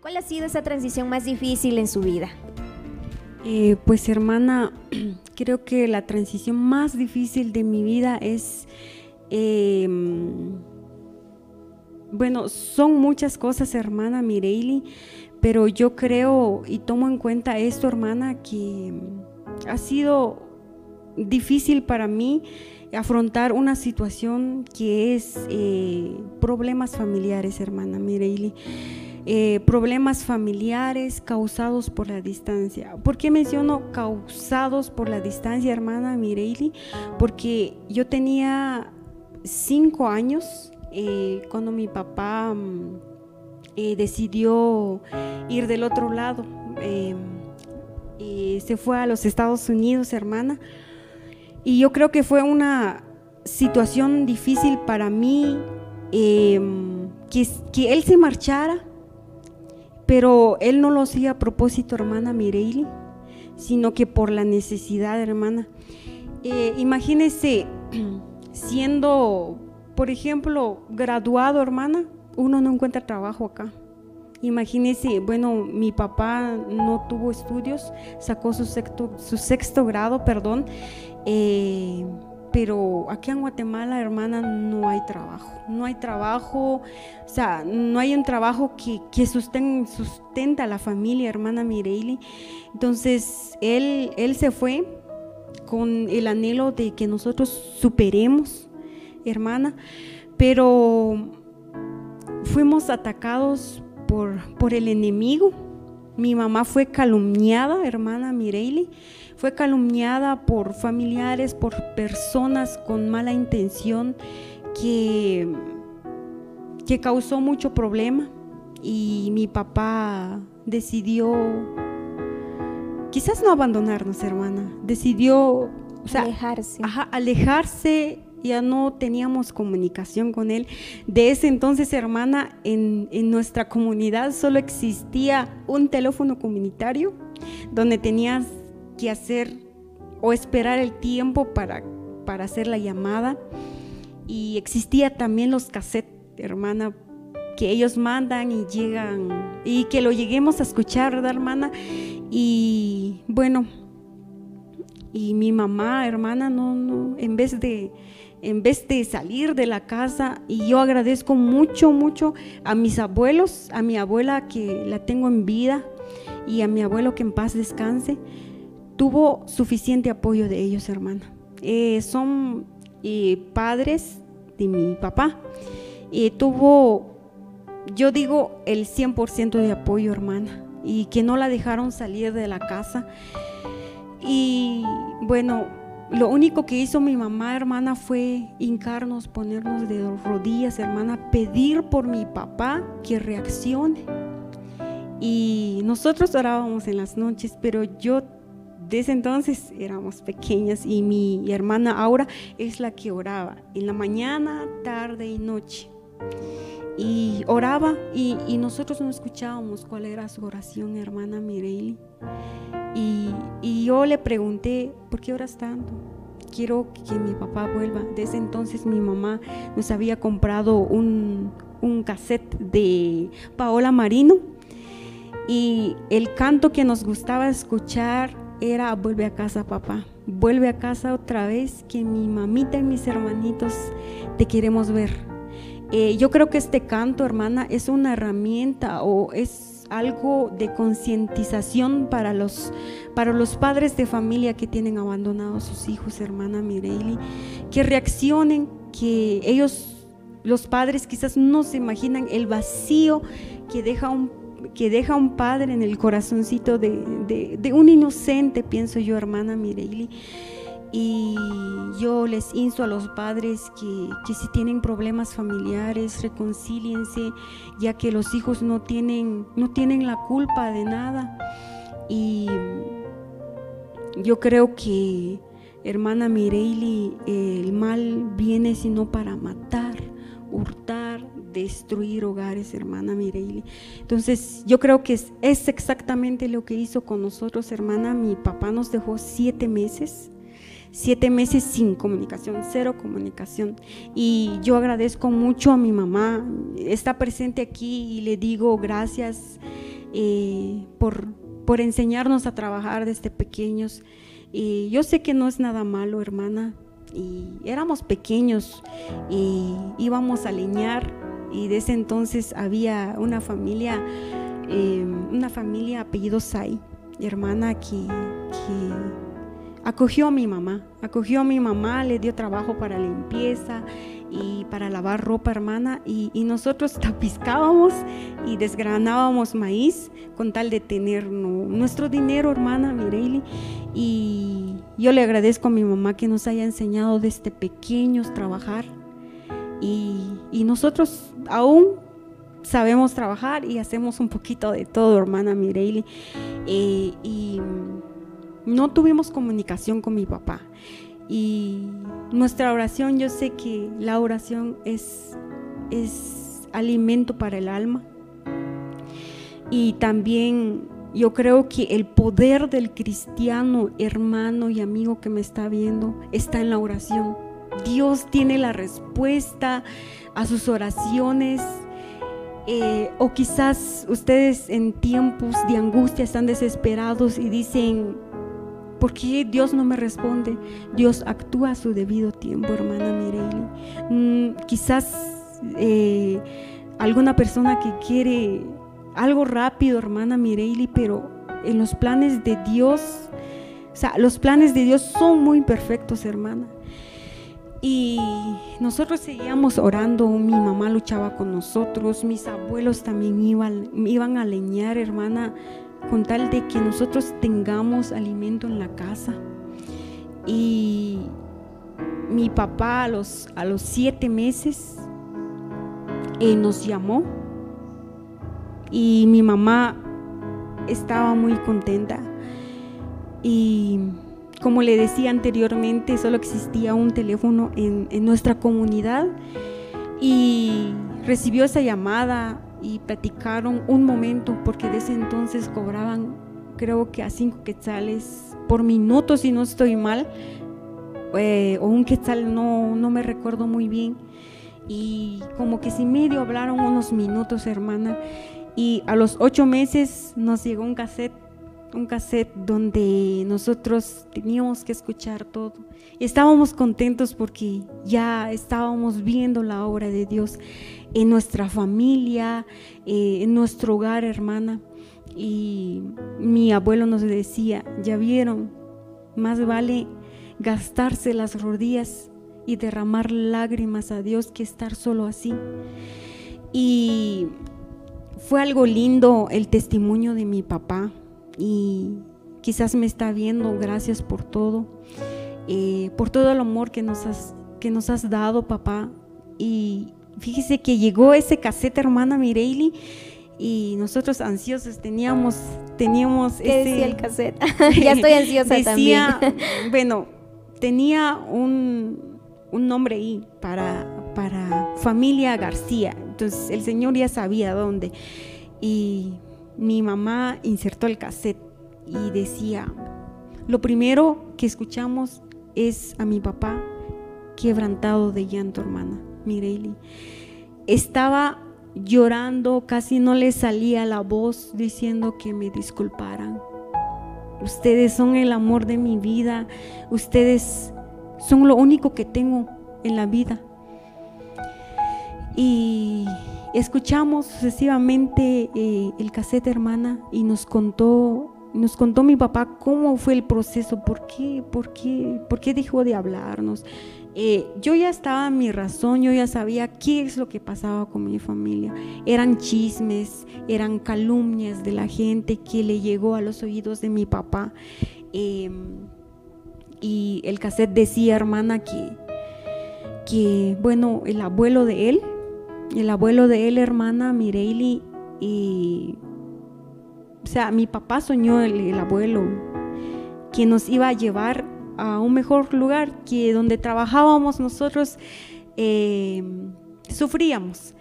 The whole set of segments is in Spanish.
¿Cuál ha sido esa transición más difícil en su vida? Eh, pues hermana, creo que la transición más difícil de mi vida es, em, bueno, son muchas cosas, hermana Mireili, pero yo creo y tomo en cuenta esto, hermana, que ha sido difícil para mí afrontar una situación que es eh, problemas familiares, hermana Mireili. Eh, problemas familiares causados por la distancia. ¿Por qué menciono causados por la distancia, hermana Mireili? Porque yo tenía cinco años eh, cuando mi papá mm, eh, decidió ir del otro lado. se fue a los Estados Unidos, hermana. Y yo creo que fue una situación difícil para mí em, que él se marchara pero él no lo hacía a propósito, hermana Mireili, sino que por la necesidad, hermana. Eh, imagínese siendo, por ejemplo, graduado, hermana, uno no encuentra trabajo acá. Imagínese, bueno, mi papá no tuvo estudios, sacó su sexto, grado, perdón. Eh, pero aquí en Guatemala, hermana, no hay trabajo. No hay trabajo, o sea, no hay un trabajo que, que sustenta a la familia, hermana Mireili. Entonces, él, él se fue con el anhelo de que nosotros superemos, hermana, pero fuimos atacados por, por el enemigo. Mi mamá fue calumniada, hermana Mireili fue calumniada por familiares, por personas con mala intención que, que causó mucho problema y mi papá decidió, quizás no abandonarnos, hermana, decidió alejarse. alejarse, ya no teníamos comunicación con él. De ese entonces, hermana, en, en nuestra comunidad solo existía un teléfono comunitario donde tenías que hacer o esperar el tiempo para, para hacer la llamada. Y existía también los cassettes, hermana, que ellos mandan y llegan, y que lo lleguemos a escuchar, ¿verdad, hermana? Y bueno, y mi mamá, hermana, no, no, en vez de en vez de salir de la casa y yo agradezco mucho, mucho a mis abuelos, a mi abuela que la tengo en vida y a mi abuelo que en paz descanse, tuvo suficiente apoyo de ellos, hermana. Eh, son eh, padres de mi papá. y tuvo, yo digo, el 100% de apoyo, hermana. Y que no la dejaron salir de la casa. Y bueno, lo único que hizo mi mamá, hermana, fue hincarnos, ponernos de rodillas, hermana, pedir por mi papá que reaccione. Y nosotros orábamos en las noches, pero yo desde entonces éramos pequeñas y mi hermana Aura es la que oraba en la mañana, tarde y noche. Y oraba y, nosotros no escuchábamos cuál era su oración, hermana Mireille. Y, y, yo le pregunté, ¿por qué oras tanto? Quiero que mi papá vuelva. Desde entonces mi mamá nos había comprado un, un cassette de Paola Marino y el canto que nos gustaba escuchar era vuelve a casa papá, vuelve a casa otra vez que mi mamita y mis hermanitos te queremos ver. Eh, yo creo que este canto, hermana, es una herramienta o es algo de concientización para los, para los padres de familia que tienen abandonados a sus hijos, hermana Mireili, que reaccionen, que ellos, los padres quizás no se imaginan el vacío que deja un que deja un padre en el corazoncito de, un inocente, pienso yo, hermana Mireili. Y yo les insto a los padres que, que, si tienen problemas familiares, reconcíliense, ya que los hijos no tienen, no tienen la culpa de nada. Y yo creo que, hermana Mireili, el mal viene sino para matar, hurtar, destruir hogares, hermana Mireille. Entonces, yo creo que es, exactamente lo que hizo con nosotros, hermana. Mi papá nos dejó siete meses, siete meses sin comunicación, cero comunicación. Y yo agradezco mucho a mi mamá, está presente aquí y le digo gracias eh, por, por enseñarnos a trabajar desde pequeños. Y yo sé que no es nada malo, hermana, y éramos pequeños y íbamos a leñar y desde entonces había una familia, eh, una familia apellido Sai, hermana que, acogió a mi mamá, acogió a mi mamá, le dio trabajo para limpieza y para lavar ropa, hermana, y, nosotros tapiscábamos y desgranábamos maíz con tal de tener nuestro dinero, hermana Mireille, y yo le agradezco a mi mamá que nos haya enseñado desde pequeños trabajar, y, nosotros aún sabemos trabajar y hacemos un poquito de todo, hermana Mireille, eh, y no tuvimos comunicación con mi papá. Y nuestra oración, yo sé que la oración es, es alimento para el alma. Y también yo creo que el poder del cristiano, hermano y amigo que me está viendo, está en la oración. Dios tiene la respuesta a sus oraciones. Eh, o quizás ustedes en tiempos de angustia están desesperados y dicen, ¿Por qué Dios no me responde? Dios actúa a su debido tiempo, hermana Mireille. Mm, quizás eh, alguna persona que quiere algo rápido, hermana Mireille, pero en los planes de Dios, o sea, los planes de Dios son muy perfectos, hermana. Y nosotros seguíamos orando, mi mamá luchaba con nosotros, mis abuelos también iban, iban a leñar, hermana con tal de que nosotros tengamos alimento en la casa. Y mi papá a los, a los siete meses eh, nos llamó y mi mamá estaba muy contenta. Y como le decía anteriormente, solo existía un teléfono en, en nuestra comunidad y recibió esa llamada y platicaron un momento porque desde entonces cobraban creo que a cinco quetzales por minuto si no estoy mal eh, o un quetzal no, no me recuerdo muy bien. Y como que si medio hablaron unos minutos hermana y a los ocho meses nos llegó un cassette un cassette donde nosotros teníamos que escuchar todo. Y estábamos contentos porque ya estábamos viendo la obra de Dios en nuestra familia, eh, en nuestro hogar, hermana. Y mi abuelo nos decía, ya vieron, más vale gastarse las rodillas y derramar lágrimas a Dios que estar solo así. Y fue algo lindo el testimonio de mi papá y quizás me está viendo, gracias por todo, eh, por todo el amor que nos has, que nos has dado, papá. Y fíjese que llegó ese cassette, hermana Mireille, y nosotros ansiosos teníamos, teníamos ¿Qué decía el cassette? ya estoy ansiosa decía, Bueno, tenía un, un nombre ahí para, para familia García. Entonces el Señor ya sabía dónde. Y mi mamá insertó el cassette y decía, lo primero que escuchamos es a mi papá quebrantado de llanto, hermana Mireille. Estaba llorando, casi no le salía la voz diciendo que me disculparan. Ustedes son el amor de mi vida, ustedes son lo único que tengo en la vida. Y escuchamos sucesivamente eh, el cassette hermana y nos contó nos contó mi papá cómo fue el proceso, por qué, por qué, por qué dejó de hablarnos. Eh, yo ya estaba en mi razón, yo ya sabía qué es lo que pasaba con mi familia. Eran chismes, eran calumnias de la gente que le llegó a los oídos de mi papá. Em, y el cassette decía, hermana, que, que, bueno, el abuelo de él, el abuelo de él, hermana Mireili, y, o sea, mi papá soñó el, abuelo que nos iba a llevar a un mejor lugar, que donde trabajábamos nosotros eh, sufríamos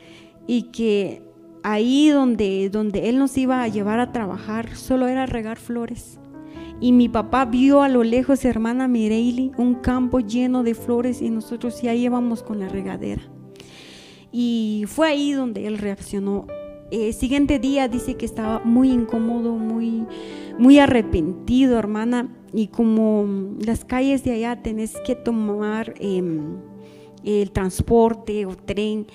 y que ahí donde, donde él nos iba a llevar a trabajar solo era regar flores Y mi papá vio a lo lejos, hermana Mireili, un campo lleno de flores y nosotros ya íbamos con la regadera. Y fue ahí donde él reaccionó. El siguiente día dice que estaba muy incómodo, muy, muy arrepentido, hermana. Y como las calles de allá tenés que tomar em, el transporte o tren.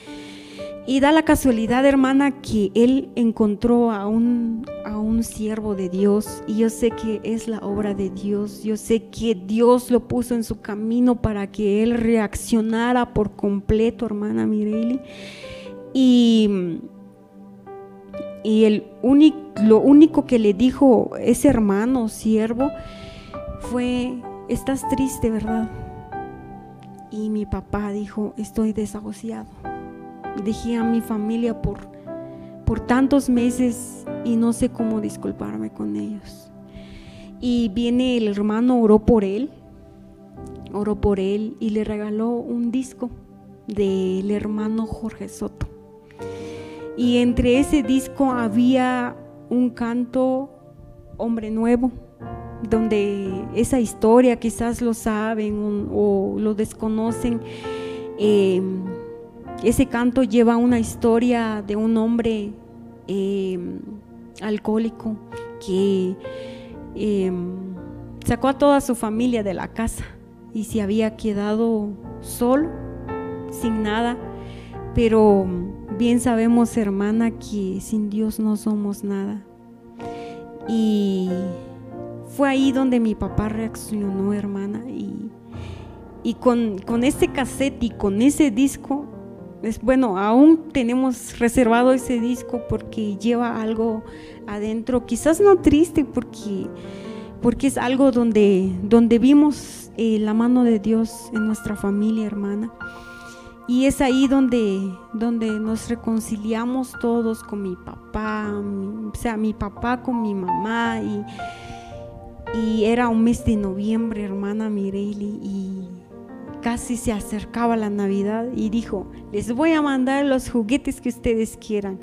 Y da la casualidad, hermana, que él encontró a un, a un siervo de Dios. Y yo sé que es la obra de Dios. Yo sé que Dios lo puso en su camino para que él reaccionara por completo, hermana Mireli. Y, y el lo único que le dijo ese hermano, siervo, fue, estás triste, ¿verdad? Y mi papá dijo, estoy desahuciado dejé a mi familia por, por tantos meses y no sé cómo disculparme con ellos. Y viene el hermano, oró por él, oró por él y le regaló un disco del hermano Jorge Soto. Y entre ese disco había un canto Hombre Nuevo, donde esa historia quizás lo saben o, lo desconocen. Eh, ese canto lleva una historia de un hombre em, alcohólico que em, sacó a toda su familia de la casa y se había quedado solo, sin nada. Pero bien sabemos, hermana, que sin Dios no somos nada. Y fue ahí donde mi papá reaccionó, hermana. Y, con ese cassette y con ese disco bueno, aún tenemos reservado ese disco porque lleva algo adentro, quizás no triste porque, porque es algo donde, donde vimos eh, la mano de Dios en nuestra familia, hermana. Y es ahí donde, donde nos reconciliamos todos con mi papá, o sea, mi papá con mi mamá. Y, y era un mes de noviembre, hermana Mireille, y casi se acercaba la Navidad y dijo, les voy a mandar los juguetes que ustedes quieran.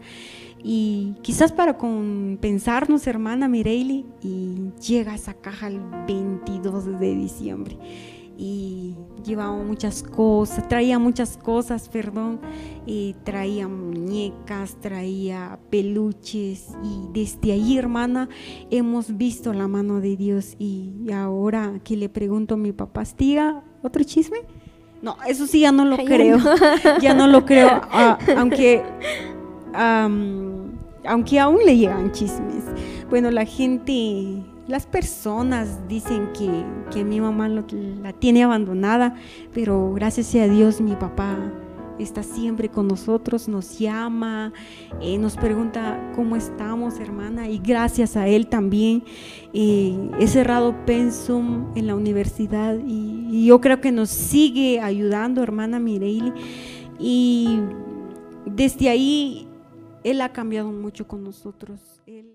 Y quizás para compensarnos, hermana Mireille, y llega esa caja el 22 de diciembre. Y llevaba muchas cosas, traía muchas cosas, perdón, y traía muñecas, traía peluches. Y desde ahí, hermana, hemos visto la mano de Dios. Y ahora que le pregunto a mi papá, ¿tía, otro chisme? No, eso sí ya no lo creo. ya no lo creo, ah, aunque, aunque aún le llegan chismes. Bueno, la gente, las personas dicen que, que mi mamá la tiene abandonada, pero gracias a Dios mi papá está siempre con nosotros, nos llama, eh, nos pregunta cómo estamos, hermana, y gracias a él también eh, he cerrado pensum en la universidad y, yo creo que nos sigue ayudando, hermana Mireille, y desde ahí él ha cambiado mucho con nosotros. Él